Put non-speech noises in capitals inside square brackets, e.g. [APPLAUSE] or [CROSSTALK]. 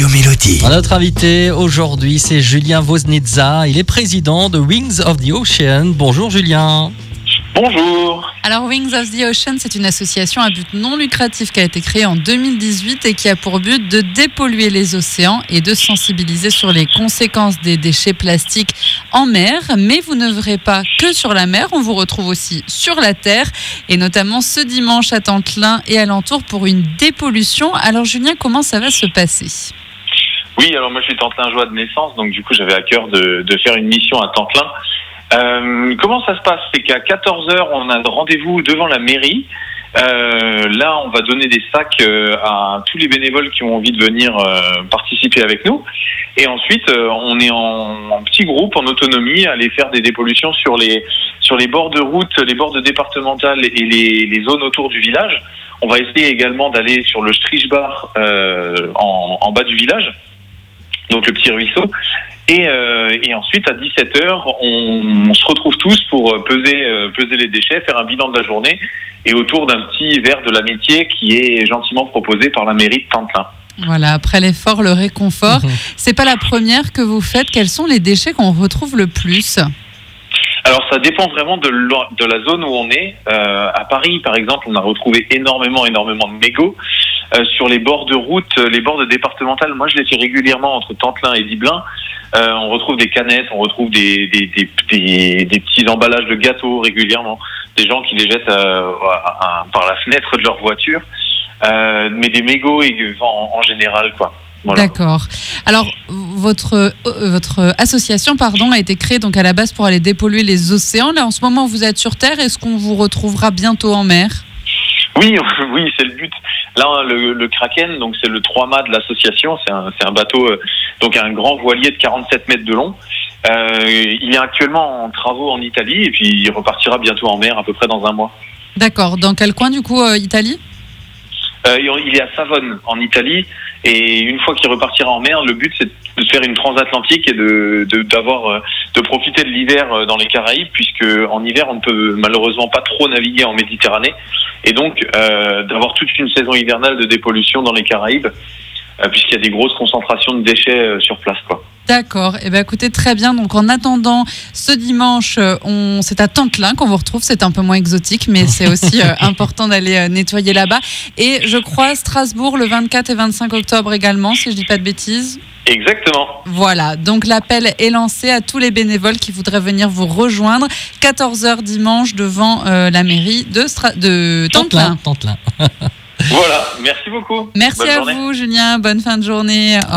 Radio Mélodie. Notre invité aujourd'hui, c'est Julien Voznitza. Il est président de Wings of the Ocean. Bonjour Julien. Bonjour. Alors Wings of the Ocean, c'est une association à but non lucratif qui a été créée en 2018 et qui a pour but de dépolluer les océans et de sensibiliser sur les conséquences des déchets plastiques en mer. Mais vous ne verrez pas que sur la mer, on vous retrouve aussi sur la terre et notamment ce dimanche à Tantelin et alentour pour une dépollution. Alors Julien, comment ça va se passer? Oui, alors moi je suis Tantelin Joie de naissance, donc du coup j'avais à cœur de, faire une mission à Tantelin. Euh, comment ça se passe? C'est qu'à 14h, on a rendez-vous devant la mairie. Euh, là, on va donner des sacs euh, à tous les bénévoles qui ont envie de venir participer avec nous. Et ensuite, on est en, petit groupe, en autonomie, à aller faire des dépollutions sur les, sur les bords de route, les bords départementales et les, zones autour du village. On va essayer également d'aller sur le Strichbar en, en bas du village, donc le petit ruisseau. Et, euh, et ensuite, à 17h, on, on se retrouve tous pour euh, peser, euh, peser les déchets, faire un bilan de la journée, et autour d'un petit verre de l'amitié qui est gentiment proposé par la mairie de Tantelin. Voilà, après l'effort, le réconfort. Mhm. [LAUGHS] C'est pas la première que vous faites. Quels sont les déchets qu'on retrouve le plus? Alors ça dépend vraiment de, la zone où on est. Euh, à Paris, par exemple, on a retrouvé énormément, énormément de mégots. Euh, sur les bords de route, euh, les bords départementales, moi je les fais régulièrement entre Tantelin et Diblin. Euh, on retrouve des canettes, on retrouve des, petits emballages de gâteaux régulièrement. Des gens qui les jettent par la fenêtre de leur voiture. Mais des mégots en, en général, quoi. D'accord. Alors, votre, votre association pardon, a été créée donc à la base pour aller dépolluer les océans. Là, en ce moment, vous êtes sur Terre. Est-ce qu'on vous retrouvera bientôt en mer? Oui, [LAUGHS] oui, c'est le but. Là, le, le Kraken, donc c'est le 3 mâts de l'association. C'est un, bateau, euh, donc un grand voilier de 47 mètres de long. Euh, il est actuellement en travaux en Italie et puis il repartira bientôt en mer à peu près dans un mois. D'accord. Dans quel coin, du coup, euh, Italie? Euh, il est à Savone en Italie et une fois qu'il repartira en mer, le but c'est de faire une transatlantique et de d'avoir de profiter de l'hiver dans les Caraïbes puisque en hiver on ne peut malheureusement pas trop naviguer en Méditerranée et donc euh, d'avoir toute une saison hivernale de dépollution dans les Caraïbes euh, puisqu'il y a des grosses concentrations de déchets euh, sur place quoi. D'accord. Eh bien, écoutez, très bien. Donc, en attendant, ce dimanche, euh, on... c'est à Tantelin qu'on vous retrouve. C'est un peu moins exotique, mais c'est [LAUGHS] aussi euh, important d'aller euh, nettoyer là-bas. Et je crois Strasbourg le 24 et 25 octobre également, si je dis pas de bêtises. Exactement. Voilà, donc l'appel est lancé à tous les bénévoles qui voudraient venir vous rejoindre. 14h dimanche devant euh, la mairie de, Stra- de Tantelin. Tantelin. [LAUGHS] Voilà. Merci beaucoup. Merci Bonne à journée. vous, Julien. Bonne fin de journée. Au